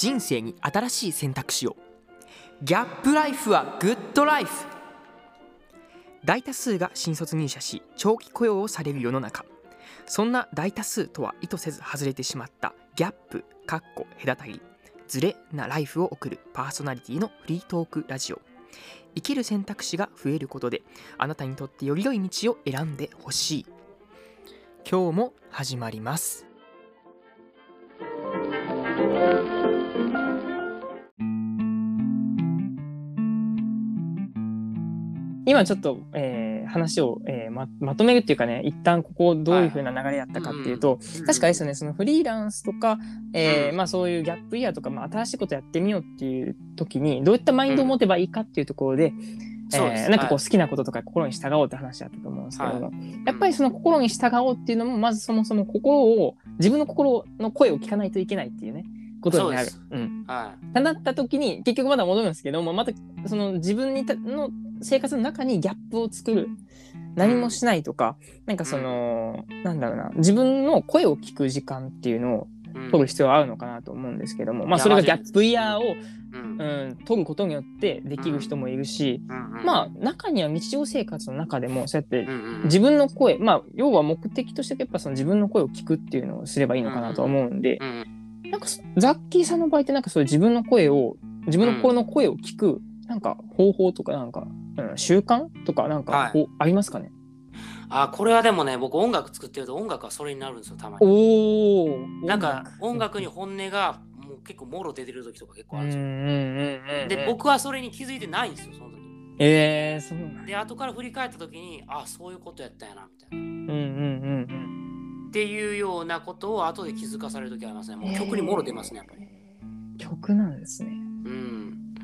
人生に新しい選択肢を。ギャップライフはグッドライフ。大多数が新卒入社し長期雇用をされる世の中。そんな大多数とは意図せず外れてしまったギャップかっこ隔たりズレなライフを送るパーソナリティのフリートークラジオ。生きる選択肢が増えることであなたにとってより良い道を選んでほしい。今日も始まります。今ちょっと、えー話を、えーままとめるっていうかね一旦ここどういう風な流れやったかっていうと、うん確かですよねそのフリーランスとか、えーうん。まあ、そういうギャップイヤーとか、まあ、新しいことやってみようっていう時にどういったマインドを持てばいいかっていうところで、えーなんかこうは好きなこととか心に従おうって話だったと思うんですけども、はやっぱりその心に従おうっていうのもまずそもそも心を自分の心の声を聞かないといけないっていうねことになる。そううん。はい。なった時に結局まだ戻るんですけどもまたその自分にたの生活の中にギャップを作る。何もしないとか、なんかその、なんだろうな。自分の声を聞く時間っていうのをうん。取る必要はあるのかなと思うんですけども、まあそれがギャップイヤーを、うん。うん、取ることによってできる人もいるし、うん。まあ中には日常生活の中でもそうやってうんうん自分の声まあ要は目的としてやっぱその自分の声を聞くっていうのをすればいいのかなとは思うんで、うんなんかそザッキーさんの場合ってなんかそういう自分の声を自分の心の声を聞く、なんか方法とかなんか、うん、習慣とかなんかはい。ありますかね、あこれはでもね僕音楽作ってると音楽はそれになるんですよたまに。おおなんか音楽に本音がもう結構もろ出てる時とか結構あるんですよ。うんうんうんうんで僕はそれに気づいてないんですよその時。えー、そうなんで後から振り返った時にあそういうことやったんやなみたいな。うんうんうんっていうようなことを後で気づかされる時ありますね。もう曲にもろ出ますねやっぱり。曲なんですね。うん。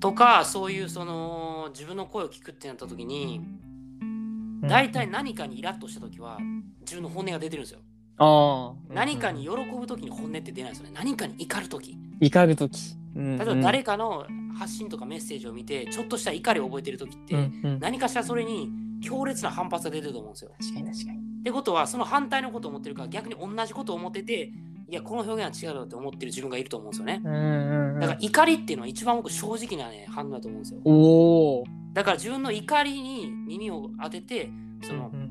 とかそういうその自分の声を聞くってなった時に大体何かにイラッとした時は自分の本音が出てるんですよ。ああ何かに喜ぶ時に本音って出ないですよね。何かに怒る時。怒る時。例例えば誰かの発信とかメッセージを見てちょっとした怒りを覚えてる時って、何かしらそれに強烈な反発が出てると思うんですよ。確かに確かに。ってことはその反対のことを思ってるから逆に同じことを思ってていやこの表現は違うよって思ってる自分がいると思うんですよね。うんうんうんだから怒りっていうのは一番僕正直なね反応だと思うんですよ。おおだから自分の怒りに耳を当ててそのうん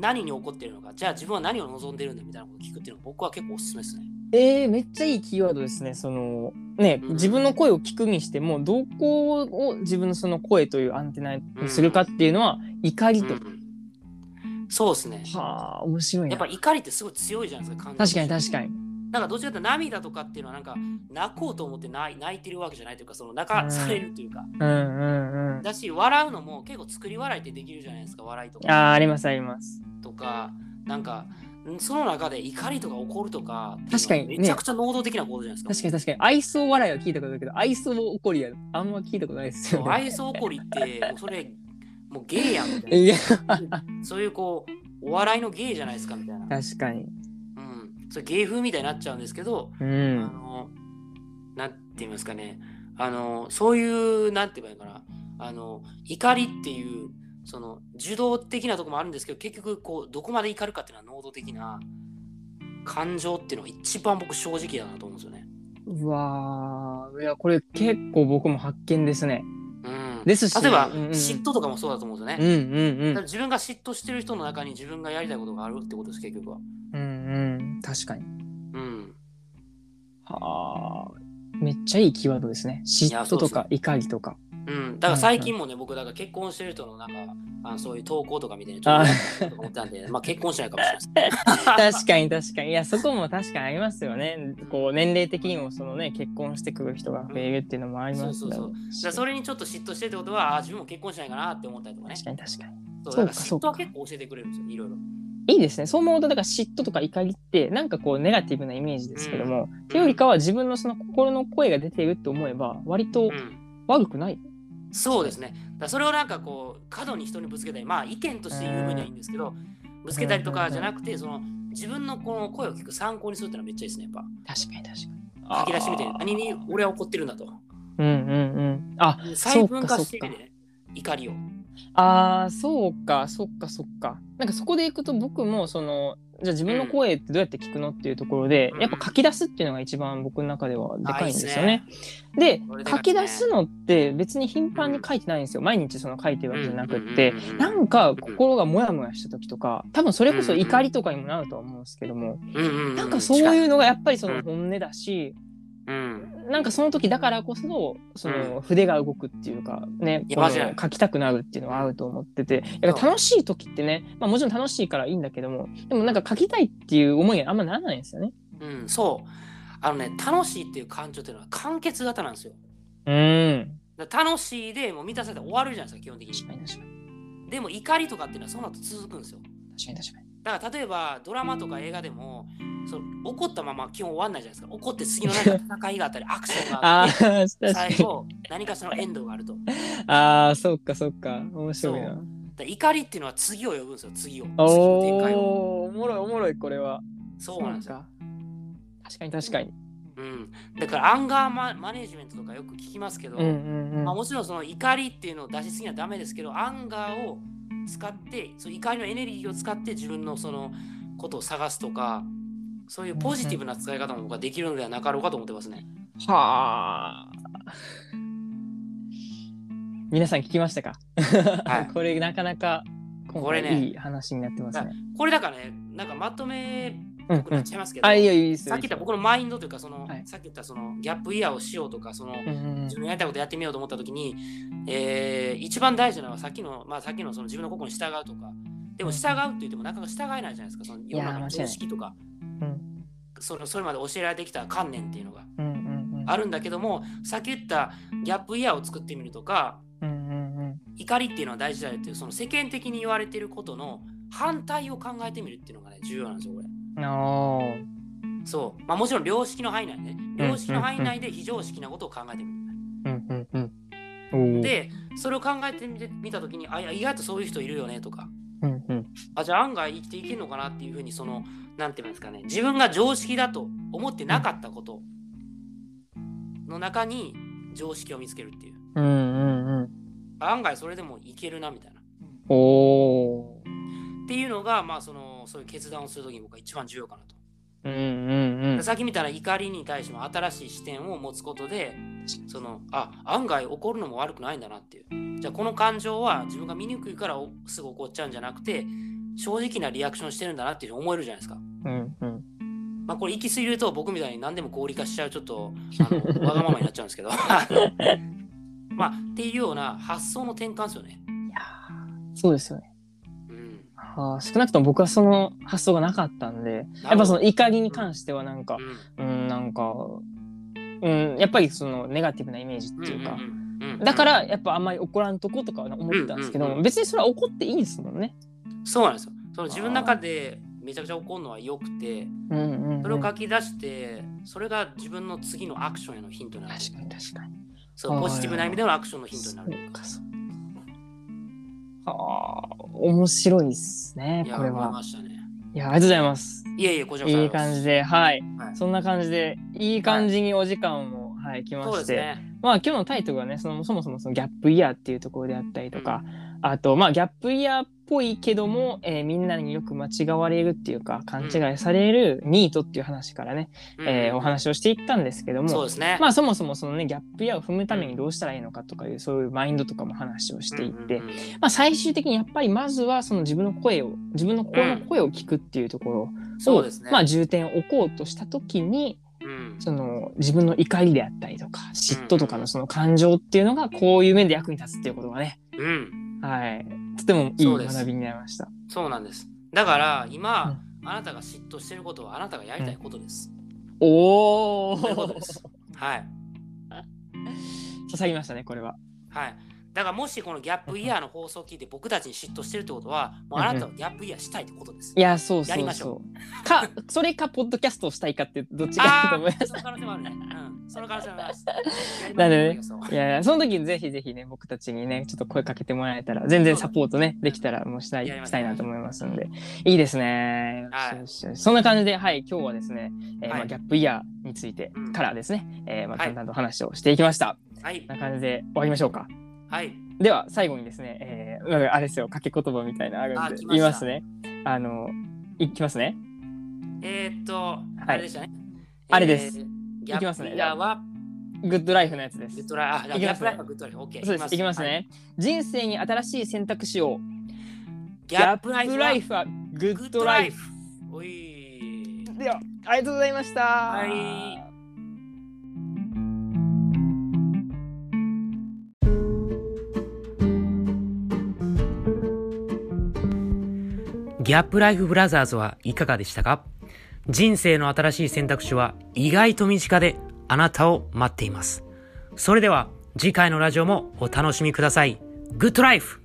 何に起こってるのかじゃあ自分は何を望んでるんだみたいなことを聞くっていうのが僕は結構おすすめですね。えー、めっちゃいいキーワードですね。そのね、うん自分の声を聞くにしてもどこを自分のその声というアンテナにするかっていうのは怒りと。うんそうですね。はあ面白いな。やっぱ怒りってすごい強いじゃないですか。確かに確かに。なんかどちらかというと涙とかっていうのはなんか泣こうと思って泣い泣いてるわけじゃないというかその泣かされるというか、うんうんうん。だし笑うのも結構作り笑いってできるじゃないですか笑いとあかーありますあります。とかなんかんその中で怒りとか怒るとか確かにねめちゃくちゃ能動的なことじゃないですか。確かに確かに。愛想笑いは聞いたことあるけど愛想怒りはあんま聞いたことないですよね。愛想怒りってもうそれもうゲイやんみたいなそういうこうお笑いのゲイじゃないですかみたいな、確かに。うん、それゲイ風みたいになっちゃうんですけど、あうん。の、なんて言いますかね、あの、そういう、なんて言えばいいかな、あの、怒りっていう、その、受動的なところもあるんですけど、結局、こう、どこまで怒るかっていうのは能動的な感情っていうのが一番僕正直だなと思うんですよね。うわーいやこれ結構僕も発見ですね。うん。ですし例えば、うんうん嫉妬とかもそうだと思うんですよね。うんうんうん。自分が嫉妬してる人の中に自分がやりたいことがあるってことです、結局は。うんうん確かに。うん。はあ、めっちゃいいキーワードですね。嫉妬とか怒りとか。うん、だから最近もね、僕、だから結婚してる人のなんか、あのそういう投稿とか見てね、ちょあっと思ったんで、まあ結婚しないかもしれない。確かに確かに。いや、そこも確かにありますよね。こう、年齢的にもそのね、結婚してくる人が増えるっていうのもありますそうそうそうねだからそれにちょっと嫉妬してるってことは、あ自分も結婚しないかなって思ったりとかね。確かに確かに。そうそうかだから嫉妬は結構教えてくれるんですよ、いろいろ。いいですね。そう思うと、だから嫉妬とか怒りって、なんかこう、ネガティブなイメージですけども、っていうよりかは自分のその心の声が出ているって思えば、割とうん、悪くない？そうですね。だそれをなんかこう、過度に人にぶつけたり、まあ意見として言う分にはいいんですけど、ぶつけたりとかじゃなくて、その自分のこの声を聞く参考にするってのはめっちゃいいですね、やっぱ。確かに確かに。書き出してみて、何に俺は怒ってるんだと。うんうんうん。あ、細分化してみてね、怒りを。あーそうかそっかそっか。なんかそこでいくと僕もそのじゃあ自分の声ってどうやって聞くのっていうところで、うんやっぱ書き出すっていうのが一番僕の中ではでかいんですよね。あでこれでかいですね。書き出すのって別に頻繁に書いてないん。ですよ。毎日その書いてるわけじゃなくって、うんうんうんうんなんか心がモヤモヤした時とか多分それこそ怒りとかにもなるとは思うんですけども、うんうんうん、なんかそういうのがやっぱりそのうん。本音だし、うん、なんかその時だからこそその筆が動くっていうかね、このいやマジで書きたくなるっていうのはあると思っててやっぱ楽しい時ってね、まあ、もちろん楽しいからいいんだけどもでもなんか書きたいっていう思いがあんまならないんですよね。うん、そう。あのね、楽しいっていう感情っていうのは完結型なんですよ。うん楽しいでもう満たされて終わるじゃないですか、基本的確かに。に確かにでも怒りとかっていうのはその後続くんですよ。確かに確かに。だから例えばドラマとか映画でも怒ったまま基本終わんないじゃないですか。怒って次の何か戦いがあったり、アクションがあああって、確かに。最後何かしらのエンドがあると。ああそっかそっか面白いな。ら怒りっていうのは次を呼ぶんですよ、次を。次の展開を。おもろいおもろいこれは。そうなんですよ。か。確かに確かに。うん。だからアンガーママネジメントとかよく聞きますけど。まあ、もちろんその怒りっていうのを出しすぎはダメですけど、 anger を使って、その怒りのエネルギーを使って自分のそのことを探すとか、そういうポジティブな使い方も僕はできるのではなかろうかと思ってますね。はあ。皆さん聞きましたか、はい これなかなか今これね回いい話になってますね。これだからね、なんかまとめうんっぽくなっうん。ちゃいますけど、あ、いいよいいですよ。さっき言った僕のマインドというか、その、はいさっき言ったそのギャップイヤーをしようとか、その、自分のやりたいことやってみようと思ったときに、えー一番大事なのはさっきの、まあ、さっきのその自分の心に従うとか、でも従うって言ってもなかなか従えないじゃないですか、その世の中の常識とか、うんそのそれまで教えられてきた観念っていうのがあるんだけども、さっき言ったギャップイヤーを作ってみるとか、怒りっていうのは大事だよっていう、その世間的に言われていることの反対を考えてみるっていうのがね、重要なんですよ、これ。そう。まあもちろん良識の範囲内ね。うん良識の範囲内で非常識なことを考えてみる。で、それを考えてみたときに、あ、いや意外とそういう人いるよねとか、うんうんあ、じゃあ案外生きていけるのかなっていうふうに、その、なんていうんですかね、自分が常識だと思ってなかったことの中に常識を見つけるっていう。うんうんうん案外それでもいけるなみたいな。おーっていうのが、まあ、その、そういう決断をするときに僕は一番重要かなと。うんうんうんさっきみたいな怒りに対しても新しい視点を持つことで、その、あ、案外怒るのも悪くないんだなっていう。じゃあこの感情は自分が見にくいからおすぐ怒っちゃうんじゃなくて、正直なリアクションしてるんだなっていうふうに思えるじゃないですか。うんうんまあこれ行き過ぎると僕みたいに何でも合理化しちゃうちょっとあのわがままになっちゃうんですけど。まあっていうような発想の転換ですよね。いやーそうですよね。うん。はあ、少なくとも僕はその発想がなかったんでやっぱその怒りに関してはなんかうんうんなんかうんやっぱりそのネガティブなイメージっていうか、んうんうんだからやっぱあんまり怒らんとことかは思ってたんですけど、別にそれは怒っていいんですもんね。そうなんですよ。その自分の中でめちゃくちゃ怒るのは良くて、それを書き出して、それが自分の次のアクションへのヒントになる。確かに確かに。そう、ポジティブな意味でのアクションのヒントになる。そうかそうかああ面白いですねこれは思いま。したね。いやありがとうございます。いえいえ、こちらこそいい感じではい、はいそんな感じでいい感じにお時間もはい来まそうして。ですね。まあ今日のタイトルはねそのそもそもそのギャップイヤーっていうところであったりとか、あとまあギャップイヤーっぽいけども、えーみんなによく間違われるっていうか勘違いされるニートっていう話からね、うんえーお話をしていったんですけどもそうですね。まあそもそもそのねギャップイヤーを踏むためにどうしたらいいのかとかいうそういうマインドとかも話をしていって、うんうんうん。まあ最終的にやっぱりまずはその自分の声を自分の心の声を聞くっていうところを、そうですね。まあ重点を置こうとした時にうんその自分の怒りであったりとか嫉妬とかのその感情っていうのがこういう面で役に立つっていうことがね、うん、はい、とてもいい学びになりました。そうなんです。だから今、あなたが嫉妬してることはあなたがやりたいことです。おおそういうことです。はい。刺さりましたねこれは。はい。だからもしこのギャップイヤーの放送を聞いて僕たちに嫉妬してるってことは、もうあなたはギャップイヤーしたいってことです。いやそうそうやりましょそう。かそれかポッドキャストをしたいかってどっちかと思います。あ、その可能性もあるね。うん。その可能性もあります。なんでねそういやいやその時にぜひぜひね僕たちにねちょっと声かけてもらえたら全然サポートねできたらもうしたいしたいなと思いますんでいいですね。そんな感じではい今日はですね、えーまあ、はいギャップイヤーについてうんからですね、えーまあ、はい淡々と話をしていきました。はいこん。な感じで終わりましょうか。はい。では最後にですね、えー、あれですよ掛け言葉みたいなのあるんで言いますね。あのいきますね。えー、っと、いあれでしたね。あれですえーギャッいきますねグッドライフのやつですグッドライフ、あ、いきますねギャップライフはグッドライフ。オッケー。そうですいきますね、はい人生に新しい選択肢をギャップライフはググッドライフッドライフ。おい。ではありがとうございましたはいギャップライフブラザーズはいかがでしたか？人生の新しい選択肢は意外と身近であなたを待っています。それでは次回のラジオもお楽しみください。グッドライフ